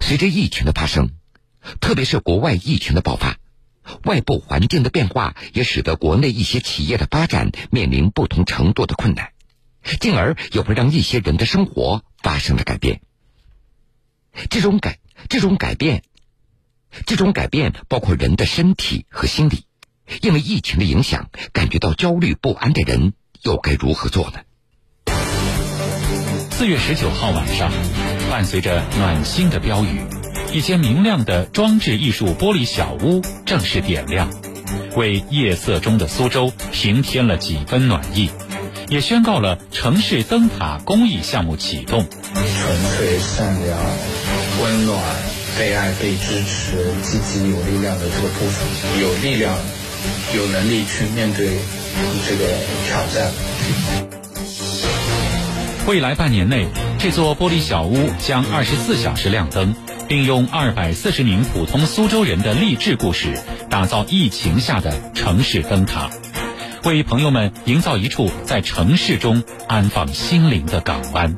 随着疫情的发生，特别是国外疫情的爆发，外部环境的变化也使得国内一些企业的发展面临不同程度的困难，进而也会让一些人的生活发生了改变。这种改，这种改变，这种改变包括人的身体和心理。因为疫情的影响，感觉到焦虑不安的人，又该如何做呢？四月十九号晚上，伴随着暖心的标语，一间明亮的装置艺术玻璃小屋正式点亮，为夜色中的苏州平添了几分暖意，也宣告了城市灯塔公益项目启动。纯粹、善良、温暖、被爱、被支持、积极、有力量的这个部分，有力量。有能力去面对这个挑战。未来半年内，这座玻璃小屋将二十四小时亮灯，并用二百四十名普通苏州人的励志故事，打造疫情下的城市灯塔，为朋友们营造一处在城市中安放心灵的港湾。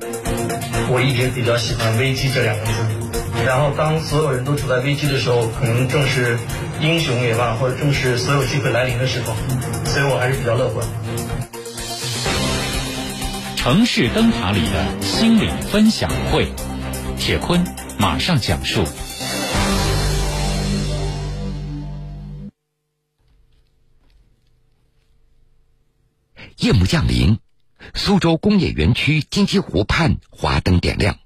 我一直比较喜欢“危机”这两个字，然后当所有人都处在危机的时候，可能正是。英雄也罢，或者正是所有机会来临的时候，所以我还是比较乐观。城市灯塔里的心理分享会，铁坤马上讲述。夜幕降临，苏州工业园区金鸡湖畔华灯点亮，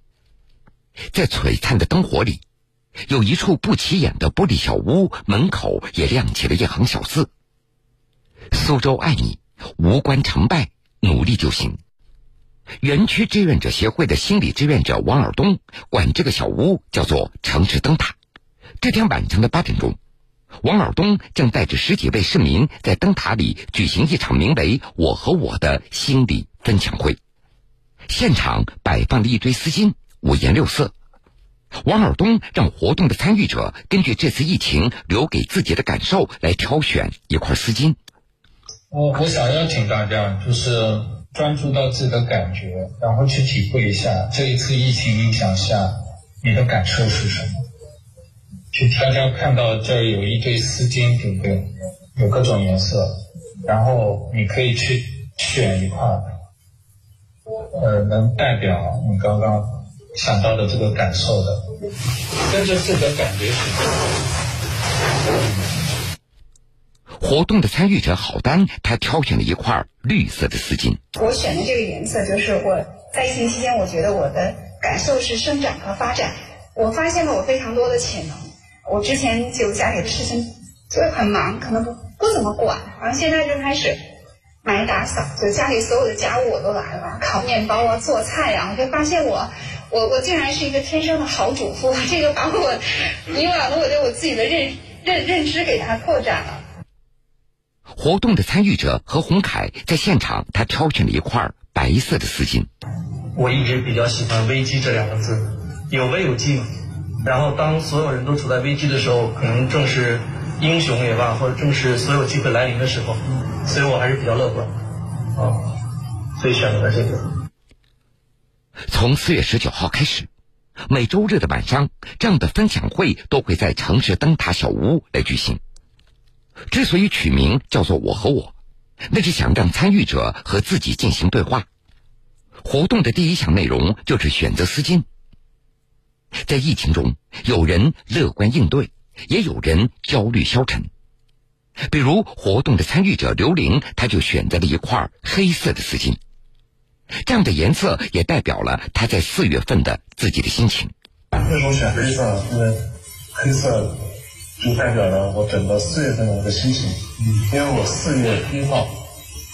在璀璨的灯火里。有一处不起眼的玻璃小屋，门口也亮起了一行小字：“苏州爱你，无关成败，努力就行。”园区志愿者协会的心理志愿者王尔东管这个小屋叫做“城市灯塔”。这天晚上的八点钟，王尔东正带着十几位市民在灯塔里举行一场名为“我和我的心理分享会”。现场摆放了一堆丝巾，五颜六色。王尔东让活动的参与者根据这次疫情留给自己的感受来挑选一块丝巾。我我想邀请大家，就是专注到自己的感觉，然后去体会一下这一次疫情影响下你的感受是什么。去大家看到这儿有一堆丝巾，对不对？有各种颜色，然后你可以去选一块，呃，能代表你刚刚。想到的这个感受的，跟着自己的感觉去活动的参与者郝丹，他挑选了一块绿色的丝巾。我选的这个颜色，就是我在疫情期间，我觉得我的感受是生长和发展。我发现了我非常多的潜能。我之前就家里的事情就很忙，可能不不怎么管，然后现在就开始买打扫，就家里所有的家务我都来了，烤面包啊，做菜呀，我就发现我。我我竟然是一个天生的好主妇，这个把我以往的我对我自己的认认认知给它扩展了。活动的参与者何红凯在现场，他挑选了一块白色的丝巾。我一直比较喜欢“危机”这两个字，有危有机嘛。然后当所有人都处在危机的时候，可能正是英雄也罢，或者正是所有机会来临的时候，所以我还是比较乐观，啊，所以选择了这个。从四月十九号开始，每周日的晚上，这样的分享会都会在城市灯塔小屋来举行。之所以取名叫做“我和我”，那是想让参与者和自己进行对话。活动的第一项内容就是选择丝巾。在疫情中，有人乐观应对，也有人焦虑消沉。比如，活动的参与者刘玲，她就选择了一块黑色的丝巾。这样的颜色也代表了她在四月份的自己的心情。为什么选黑色？因为黑色就代表了我整个四月份的一个心情。嗯，因为我四月一号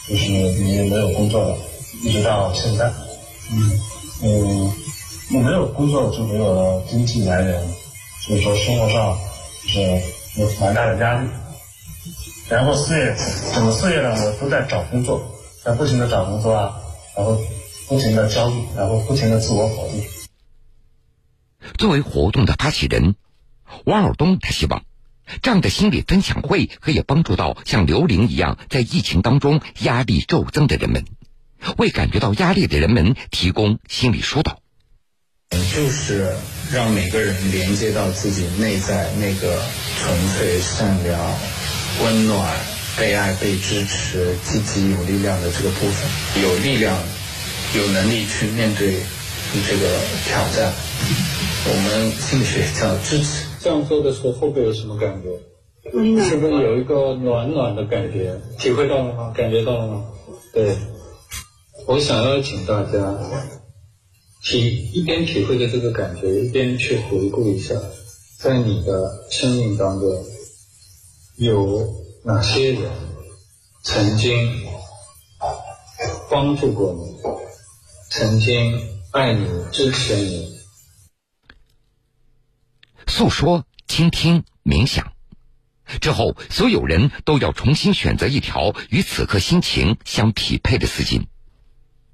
就是已经没有工作了，一直到现在。嗯嗯，我没有工作就没有了经济来源，所以说生活上就是有蛮大的压力。然后四月整个四月呢，我都在找工作，在不停的找工作啊。然后不停的焦虑，然后不停的自我否定。作为活动的发起人，王尔东他希望这样的心理分享会可以帮助到像刘玲一样在疫情当中压力骤增的人们，为感觉到压力的人们提供心理疏导。就是让每个人连接到自己内在那个纯粹、善良、温暖、被爱、被支持、积极、有力量的这个部分，有力量、有能力去面对这个挑战。我们心理学叫支持。这样做的时候，会不会有什么感觉？是不是有一个暖暖的感觉？体会到了吗？感觉到了吗？对，我想要请大家体一边体会着这个感觉，一边去回顾一下，在你的生命当中有哪些人曾经帮助过你，曾经爱你、支持你。诉说、倾听、冥想之后，所有人都要重新选择一条与此刻心情相匹配的丝巾。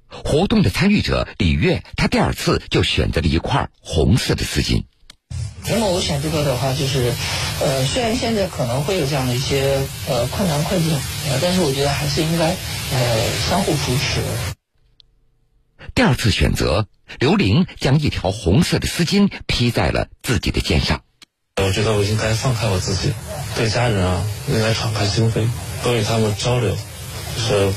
活动的参与者李月，他第二次就选择了一块红色的丝巾。那么我选这个的话，就是呃，虽然现在可能会有这样的一些呃困难困境，呃，但是我觉得还是应该呃相互扶持。第二次选择，刘玲将一条红色的丝巾披在了自己的肩上。我觉得我应该放开我自己，对家人啊，应该敞开心扉，多与他们交流。就是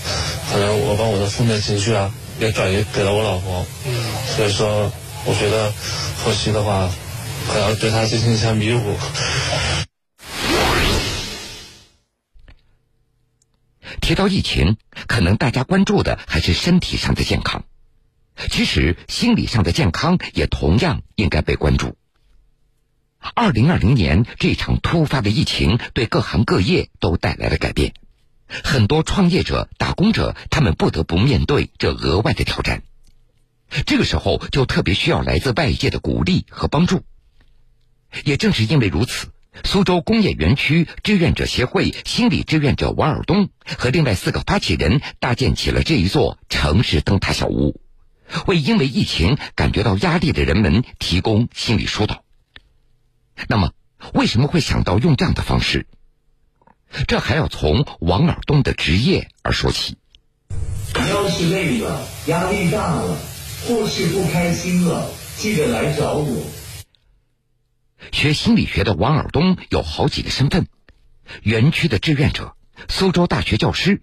可能我把我的负面情绪啊，也转移给了我老婆。嗯。所以说，我觉得后期的话，可能对她进行一下弥补。提到疫情，可能大家关注的还是身体上的健康。其实，心理上的健康也同样应该被关注。二零二零年这场突发的疫情，对各行各业都带来了改变，很多创业者、打工者，他们不得不面对这额外的挑战。这个时候，就特别需要来自外界的鼓励和帮助。也正是因为如此，苏州工业园区志愿者协会心理志愿者王尔东和另外四个发起人搭建起了这一座城市灯塔小屋。为因为疫情感觉到压力的人们提供心理疏导。那么，为什么会想到用这样的方式？这还要从王尔东的职业而说起。你要是累了、压力大了，或是不开心了，记得来找我。学心理学的王尔东有好几个身份：园区的志愿者、苏州大学教师。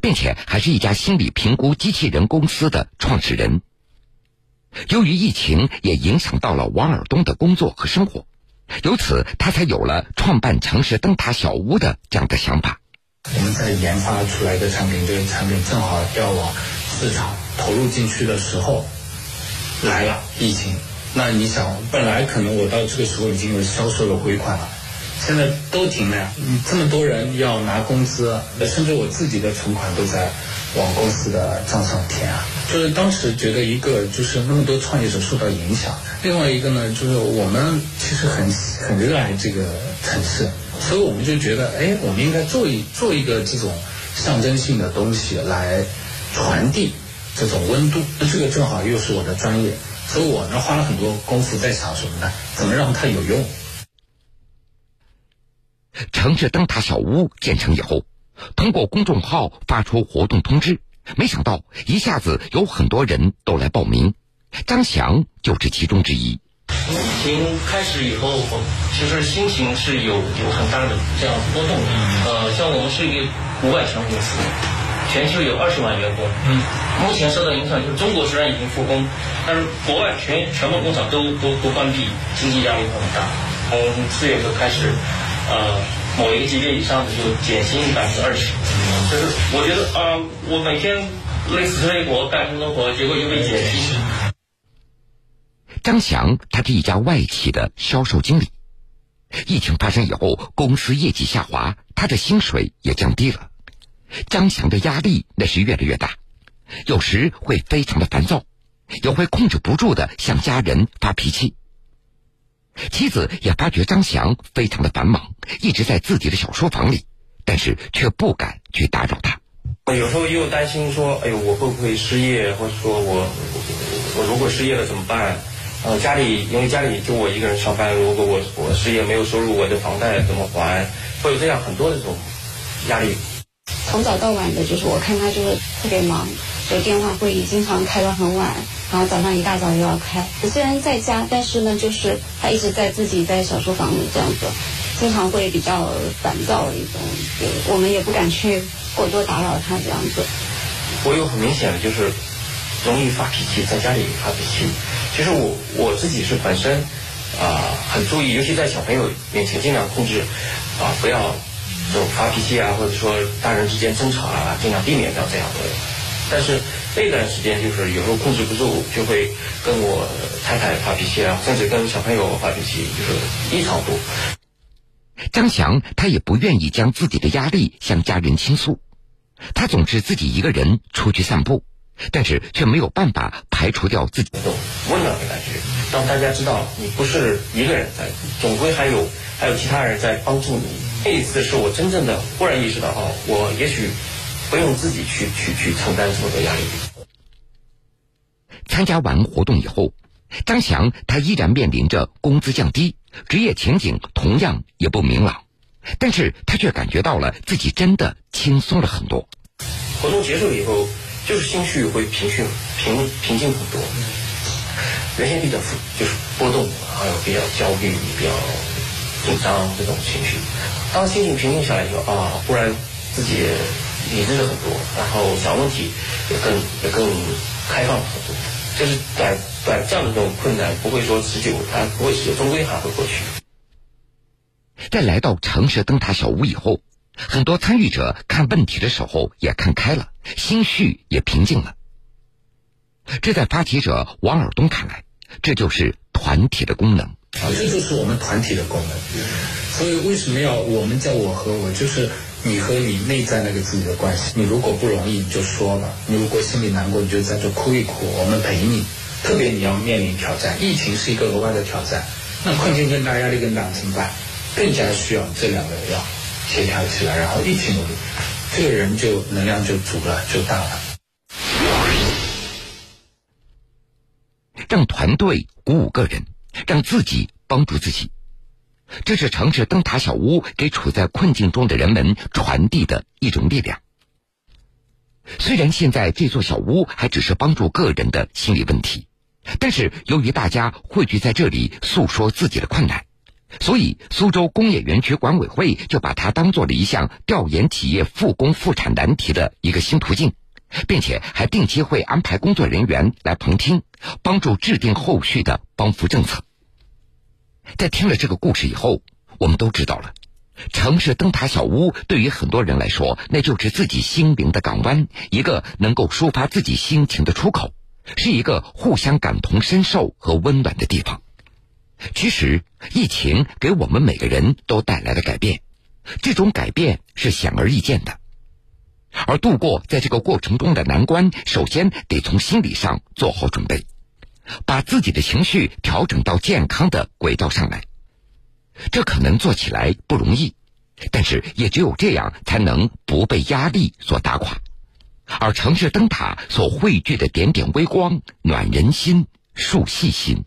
并且还是一家心理评估机器人公司的创始人。由于疫情也影响到了王尔东的工作和生活，由此他才有了创办城市灯塔小屋的这样的想法。我们在研发出来的产品，这个产品正好要往市场投入进去的时候，来了疫情。那你想，本来可能我到这个时候已经有销售的回款了。现在都停了呀！这么多人要拿工资，甚至我自己的存款都在往公司的账上填啊。就是当时觉得一个就是那么多创业者受到影响，另外一个呢就是我们其实很很热爱这个城市，所以我们就觉得哎，我们应该做一做一个这种象征性的东西来传递这种温度。那这个正好又是我的专业，所以我呢花了很多功夫在想什么呢？怎么让它有用？城市灯塔小屋建成以后，通过公众号发出活动通知，没想到一下子有很多人都来报名，张翔就是其中之一。疫情开始以后，其实心情是有有很大的这样波动。呃，像我们是一个五百强公司，全球有二十万员工。嗯，目前受到影响就是中国虽然已经复工，但是国外全全部工厂都都都关闭，经济压力很大。从四月份开始。呃，某一个级别以上的就减薪百分之二十，就是我觉得啊，我每天累死累活干这么多活，结果就被减薪。张翔，他是一家外企的销售经理。疫情发生以后，公司业绩下滑，他的薪水也降低了。张翔的压力那是越来越大，有时会非常的烦躁，也会控制不住的向家人发脾气。妻子也发觉张翔非常的繁忙，一直在自己的小书房里，但是却不敢去打扰他。有时候又担心说：“哎呦，我会不会失业？或者说我我如果失业了怎么办？”呃，家里因为家里就我一个人上班，如果我我失业没有收入，我的房贷怎么还？会有这样很多的这种压力。从早到晚的，就是我看他就是特别忙，就电话会议经常开到很晚。然后早上一大早又要开。虽然在家，但是呢，就是他一直在自己在小书房里这样子，经常会比较烦躁一种，我们也不敢去过多打扰他这样子。我有很明显的就是容易发脾气，在家里发脾气。其实我我自己是本身啊很注意，尤其在小朋友面前尽量控制啊不要就发脾气啊，或者说大人之间争吵啊，尽量避免掉这样的。但是那段时间就是有时候控制不住，就会跟我太太发脾气啊，甚至跟小朋友发脾气，就是异常多。张翔他也不愿意将自己的压力向家人倾诉。他总是自己一个人出去散步，但是却没有办法排除掉自己的温暖的感觉，让大家知道你不是一个人在，总归还有还有其他人在帮助你。那一次是我真正的忽然意识到，哦，我也许不用自己去去去承担这么多压力。参加完活动以后，张翔他依然面临着工资降低，职业前景同样也不明朗。但是他却感觉到了自己真的轻松了很多。活动结束以后，就是心绪会平静、平平静很多。原先比较就是波动，还有比较焦虑、比较紧张这种情绪。当心情平静下来以后，啊，忽然自己理智了很多，然后想问题也更也更开放了很多。就是短短暂的这种困难不会说持久，它不会持久，终归还会过去。在来到城市灯塔小屋以后，很多参与者看问题的时候也看开了，心绪也平静了。这在发起者王尔东看来，这就是团体的功能。啊，这就是我们团体的功能。所以为什么要我们叫我和我？就是你和你内在那个自己的关系。你如果不容易，你就说吧；你如果心里难过，你就在这哭一哭，我们陪你。特别你要面临挑战，疫情是一个额外的挑战，那困境更大，压力更大，怎么办？更加需要这两个人要协调起来，然后一起努力，这个人就能量就足了，就大了。让团队鼓舞个人，让自己帮助自己，这是城市灯塔小屋给处在困境中的人们传递的一种力量。虽然现在这座小屋还只是帮助个人的心理问题，但是由于大家汇聚在这里诉说自己的困难。所以，苏州工业园区管委会就把它当做了一项调研企业复工复产难题的一个新途径，并且还定期会安排工作人员来旁听，帮助制定后续的帮扶政策。在听了这个故事以后，我们都知道了，城市灯塔小屋对于很多人来说，那就是自己心灵的港湾，一个能够抒发自己心情的出口，是一个互相感同身受和温暖的地方。其实，疫情给我们每个人都带来了改变，这种改变是显而易见的。而度过在这个过程中的难关，首先得从心理上做好准备，把自己的情绪调整到健康的轨道上来。这可能做起来不容易，但是也只有这样，才能不被压力所打垮。而城市灯塔所汇聚的点点微光，暖人心，树细心。